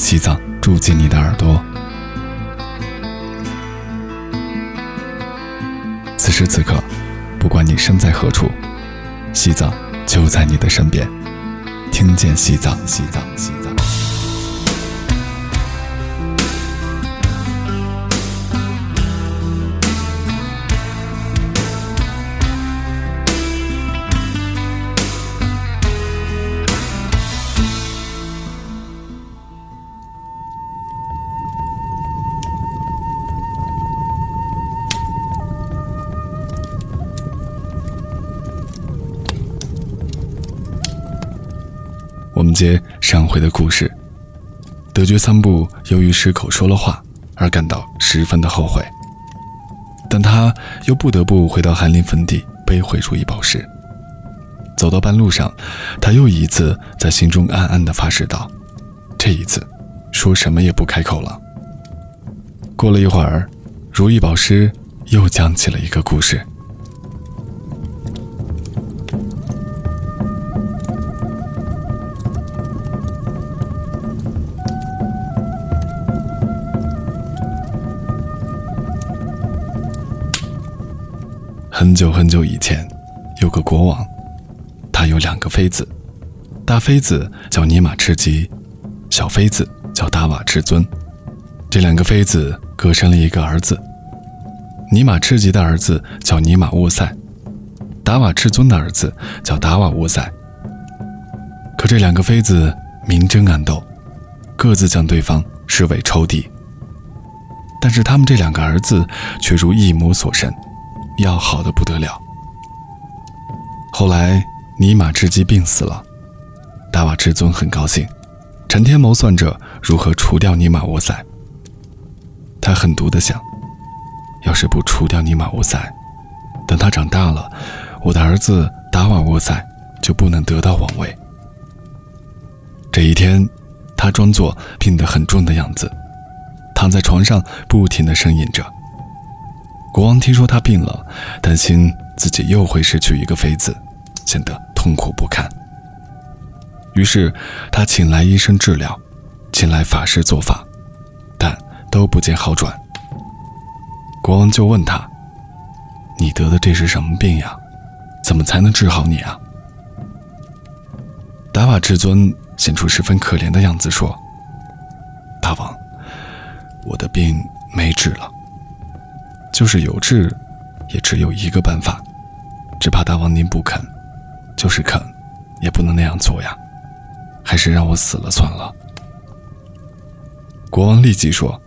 西藏住进你的耳朵。此时此刻，不管你身在何处，西藏就在你的身边。听见西藏，西藏，西藏。我们接上回的故事，德觉桑布由于失口说了话而感到十分的后悔，但他又不得不回到寒林坟地背回如意宝石。走到半路上，他又一次在心中暗暗的发誓道：“这一次，说什么也不开口了。”过了一会儿，如意宝石又讲起了一个故事。很久很久以前，有个国王，他有两个妃子，大妃子叫尼玛赤吉，小妃子叫达瓦赤尊。这两个妃子各生了一个儿子。尼玛赤吉的儿子叫尼玛乌塞，达瓦赤尊的儿子叫达瓦乌塞。可这两个妃子明争暗斗，各自将对方视为仇敌。但是他们这两个儿子却如一母所生。要好的不得了。后来尼玛赤基病死了，达瓦至尊很高兴，成天谋算着如何除掉尼玛沃塞。他狠毒的想，要是不除掉尼玛沃塞，等他长大了，我的儿子达瓦沃塞就不能得到王位。这一天，他装作病得很重的样子，躺在床上不停的呻吟着。国王听说他病了，担心自己又会失去一个妃子，显得痛苦不堪。于是他请来医生治疗，请来法师做法，但都不见好转。国王就问他：“你得的这是什么病呀？怎么才能治好你啊？”达瓦至尊显出十分可怜的样子说：“大王，我的病没治了。”就是有治，也只有一个办法，只怕大王您不肯。就是肯，也不能那样做呀，还是让我死了算了。国王立即说：“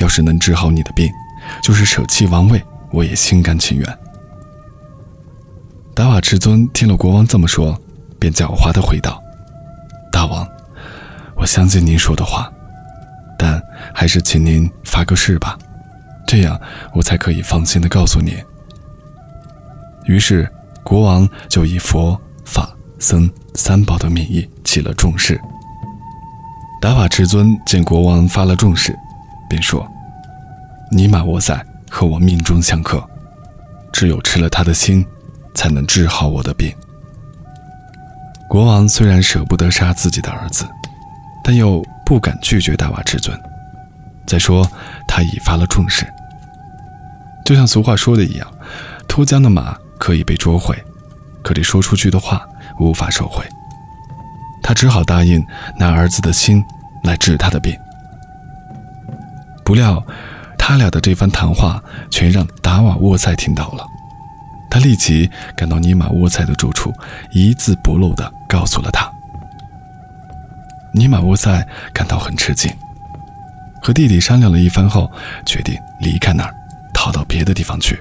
要是能治好你的病，就是舍弃王位，我也心甘情愿。”达瓦赤尊听了国王这么说，便狡猾的回道：“大王，我相信您说的话，但还是请您发个誓吧。”这样，我才可以放心的告诉你。于是，国王就以佛、法、僧三宝的名义起了重誓。达瓦至尊见国王发了重誓，便说：“尼玛沃塞和我命中相克，只有吃了他的心，才能治好我的病。”国王虽然舍不得杀自己的儿子，但又不敢拒绝达瓦至尊。再说，他已发了重誓，就像俗话说的一样，脱缰的马可以被捉回，可这说出去的话无法收回。他只好答应拿儿子的心来治他的病。不料，他俩的这番谈话全让达瓦沃塞听到了，他立即赶到尼玛沃塞的住处，一字不漏地告诉了他。尼玛沃塞感到很吃惊。和弟弟商量了一番后，决定离开那儿，逃到别的地方去。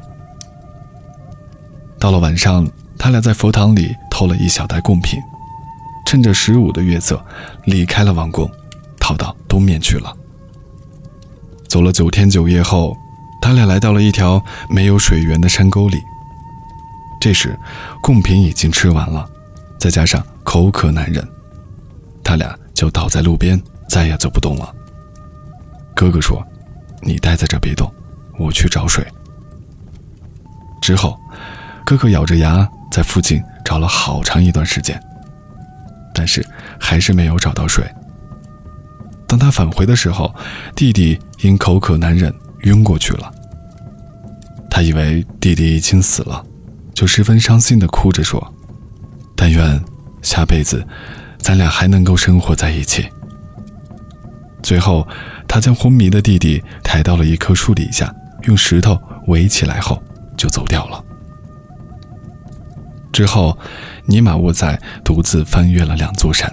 到了晚上，他俩在佛堂里偷了一小袋贡品，趁着十五的月色，离开了王宫，逃到东面去了。走了九天九夜后，他俩来到了一条没有水源的山沟里。这时，贡品已经吃完了，再加上口渴难忍，他俩就倒在路边，再也走不动了。哥哥说：“你待在这别动，我去找水。”之后，哥哥咬着牙在附近找了好长一段时间，但是还是没有找到水，当他返回的时候，弟弟因口渴难忍晕过去了。他以为弟弟已经死了，就十分伤心地哭着说：“但愿下辈子咱俩还能够生活在一起。”最后，他将昏迷的弟弟抬到了一棵树底下，用石头围起来后就走掉了。之后，尼玛沃在独自翻越了两座山。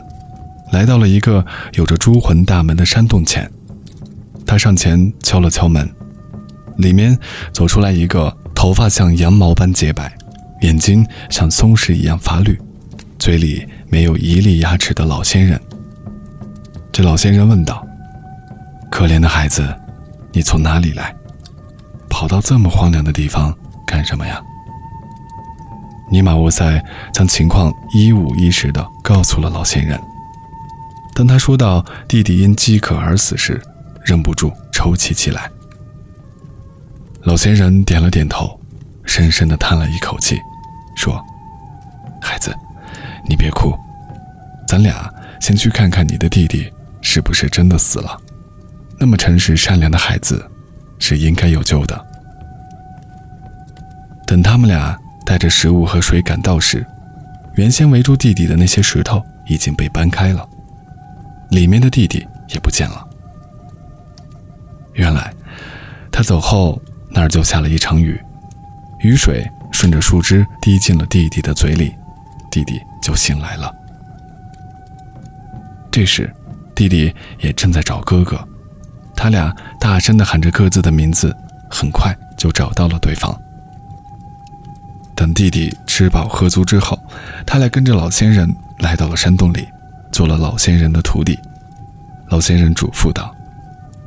来到了一个有着诸魂大门的山洞前，他上前敲了敲门，里面走出来一个头发像羊毛般洁白、眼睛像松石一样发绿、嘴里没有一粒牙齿的老仙人。这老仙人问道：“可怜的孩子，你从哪里来？跑到这么荒凉的地方干什么呀？”尼玛沃塞将情况一五一十地告诉了老仙人。当他说到弟弟因饥渴而死时，忍不住抽泣起来。老仙人点了点头，深深地叹了一口气，说：“孩子，你别哭，咱俩先去看看你的弟弟是不是真的死了。那么诚实善良的孩子，是应该有救的。”等他们俩带着食物和水赶到时，原先围住弟弟的那些石头已经被搬开了。里面的弟弟也不见了。原来，他走后那儿就下了一场雨，雨水顺着树枝滴进了弟弟的嘴里，弟弟就醒来了。这时，弟弟也正在找哥哥，他俩大声地喊着各自的名字，很快就找到了对方。等弟弟吃饱喝足之后，他俩跟着老仙人来到了山洞里。做了老仙人的徒弟，老仙人嘱咐道：“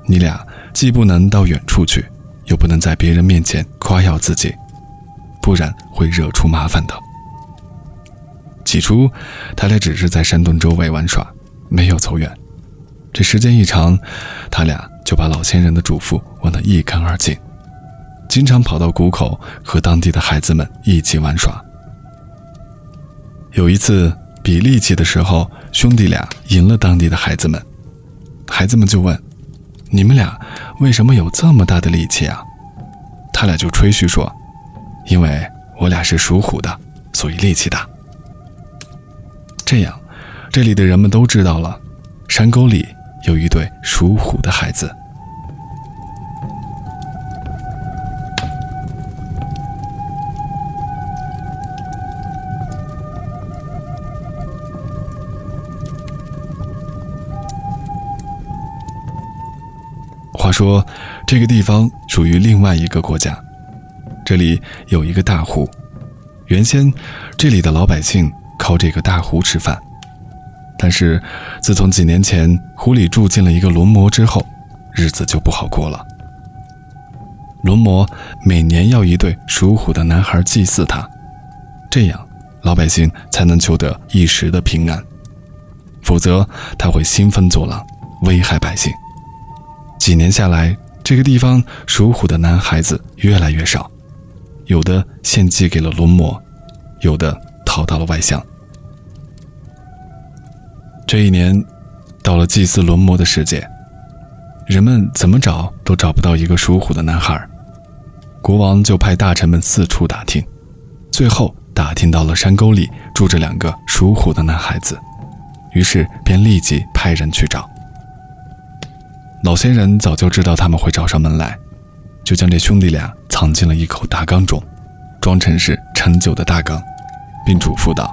你俩既不能到远处去，又不能在别人面前夸耀自己，不然会惹出麻烦的。”起初，他俩只是在山洞周围玩耍，没有走远。这时间一长，他俩就把老仙人的嘱咐忘得一干二净，经常跑到谷口和当地的孩子们一起玩耍。有一次比力气的时候。兄弟俩赢了当地的孩子们，孩子们就问：“你们俩为什么有这么大的力气啊？”他俩就吹嘘说：“因为我俩是属虎的，所以力气大。”这样，这里的人们都知道了，山沟里有一对属虎的孩子。话说这个地方属于另外一个国家，这里有一个大湖，原先这里的老百姓靠这个大湖吃饭，但是自从几年前湖里住进了一个龙魔之后，日子就不好过了。龙魔每年要一对属虎的男孩祭祀他，这样老百姓才能求得一时的平安，否则他会兴风作浪，危害百姓。几年下来，这个地方属虎的男孩子越来越少，有的献祭给了龙魔，有的逃到了外乡。这一年，到了祭祀龙魔的时节，人们怎么找都找不到一个属虎的男孩，国王就派大臣们四处打听，最后打听到了山沟里住着两个属虎的男孩子，于是便立即派人去找。老仙人早就知道他们会找上门来，就将这兄弟俩藏进了一口大缸中，装成是陈酒的大缸，并嘱咐道：“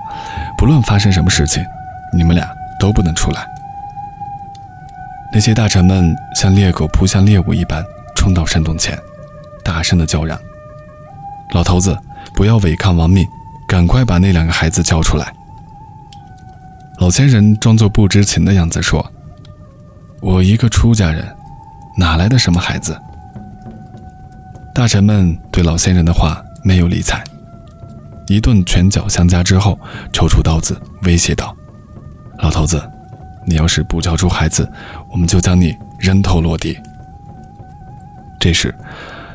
不论发生什么事情，你们俩都不能出来。”那些大臣们像猎狗扑向猎物一般冲到山洞前，大声的叫嚷：“老头子，不要违抗王命，赶快把那两个孩子交出来！”老仙人装作不知情的样子说。我一个出家人，哪来的什么孩子？大臣们对老仙人的话没有理睬，一顿拳脚相加之后，抽出刀子威胁道：“老头子，你要是不交出孩子，我们就将你人头落地。”这时，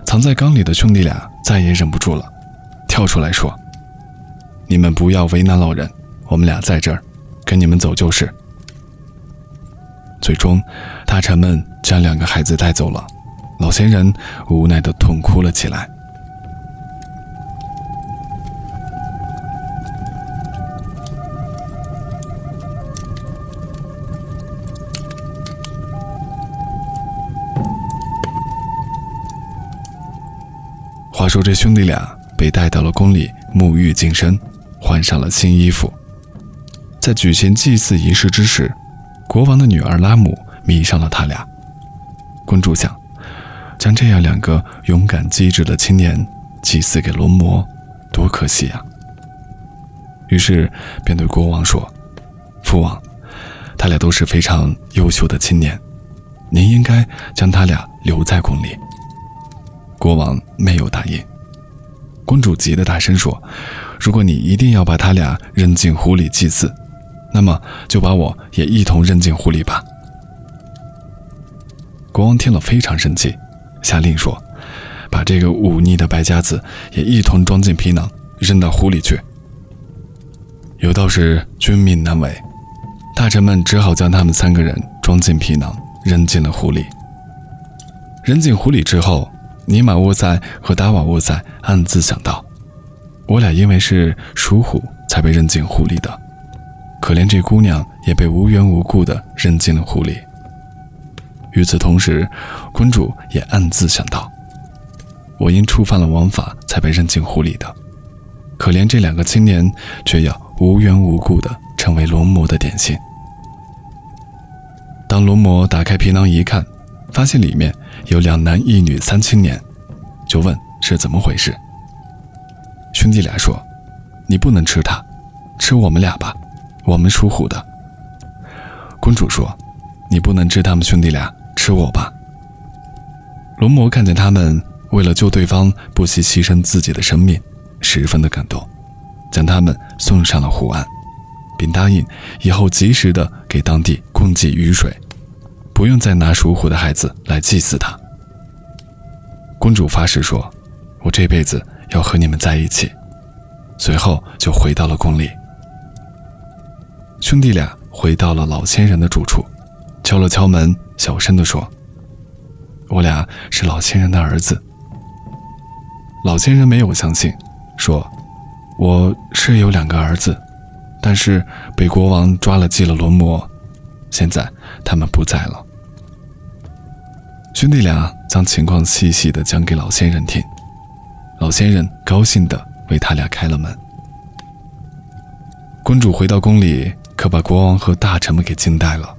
藏在缸里的兄弟俩再也忍不住了，跳出来说：“你们不要为难老人，我们俩在这儿，跟你们走就是。”最终，大臣们将两个孩子带走了，老仙人无奈地痛哭了起来。话说，这兄弟俩被带到了宫里沐浴净身，换上了新衣服。在举行祭祀仪式之时，国王的女儿拉姆迷上了他俩。公主想，将这样两个勇敢机智的青年祭祀给龙魔，多可惜呀！于是便对国王说：“父王，他俩都是非常优秀的青年，您应该将他俩留在宫里。”国王没有答应。公主急得大声说：“如果你一定要把他俩扔进湖里祭祀，那么，就把我也一同扔进湖里吧。国王听了非常生气，下令说：“把这个忤逆的败家子也一同装进皮囊，扔到湖里去。”有道是君命难违，大臣们只好将他们三个人装进皮囊，扔进了湖里。扔进湖里之后，尼玛沃塞和达瓦沃塞暗自想到：“我俩因为是属虎，才被扔进湖里的。”可怜这姑娘也被无缘无故地扔进了湖里。与此同时，公主也暗自想到：我因触犯了王法才被扔进湖里的。可怜这两个青年，却要无缘无故地成为龙魔的点心。当龙魔打开皮囊一看，发现里面有两男一女三青年，就问是怎么回事。兄弟俩说：“你不能吃它，吃我们俩吧。”我们属虎的公主说：“你不能吃他们兄弟俩，吃我吧。”龙魔看见他们为了救对方不惜牺牲自己的生命，十分的感动，将他们送上了湖岸，并答应以后及时的给当地供给雨水，不用再拿属虎的孩子来祭祀他。公主发誓说：“我这辈子要和你们在一起。”随后就回到了宫里。兄弟俩回到了老仙人的住处，敲了敲门，小声地说：“我俩是老仙人的儿子。”老仙人没有相信，说：“我是有两个儿子，但是被国王抓了祭了龙魔，现在他们不在了。”兄弟俩将情况细细的讲给老仙人听，老仙人高兴的为他俩开了门。公主回到宫里。可把国王和大臣们给惊呆了。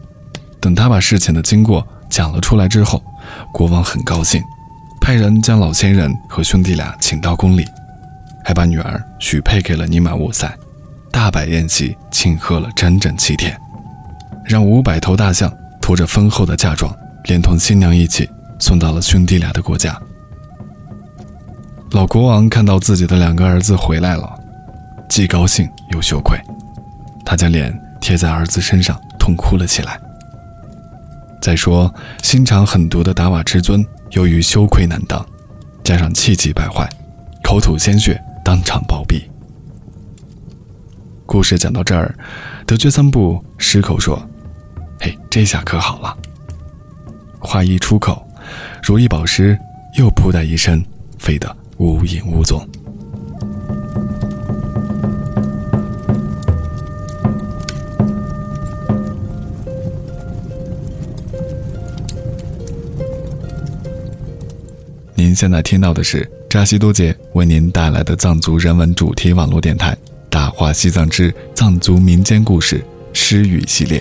等他把事情的经过讲了出来之后，国王很高兴，派人将老仙人和兄弟俩请到宫里，还把女儿许配给了尼玛沃塞，大摆宴席庆贺了整整七天，让五百头大象拖着丰厚的嫁妆，连同新娘一起送到了兄弟俩的国家。老国王看到自己的两个儿子回来了，既高兴又羞愧，他将脸。贴在儿子身上痛哭了起来。再说，心肠狠毒的达瓦之尊，由于羞愧难当，加上气急败坏，口吐鲜血，当场暴毙。故事讲到这儿，德觉三部失口说：“嘿，这下可好了。”话一出口，如意宝石又扑的一声，飞得无影无踪。您现在听到的是扎西多杰为您带来的藏族人文主题网络电台《大话西藏之藏族民间故事诗语系列》。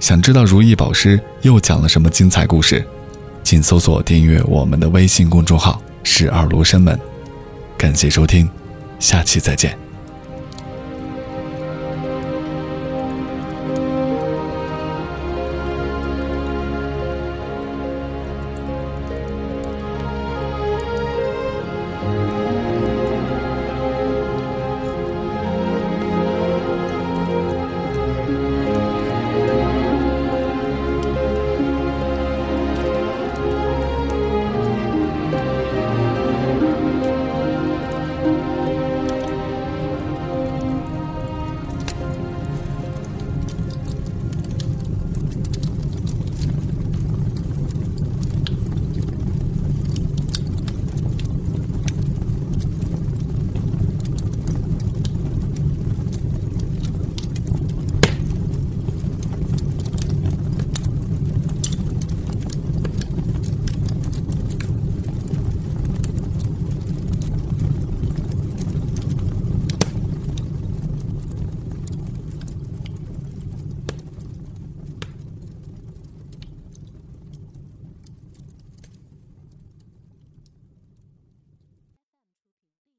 想知道如意宝师又讲了什么精彩故事？请搜索订阅我们的微信公众号“十二罗生门”。感谢收听，下期再见。